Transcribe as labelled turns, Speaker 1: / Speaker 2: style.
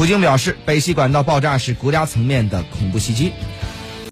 Speaker 1: 普京表示北溪管道爆炸是国家层面的恐怖袭击。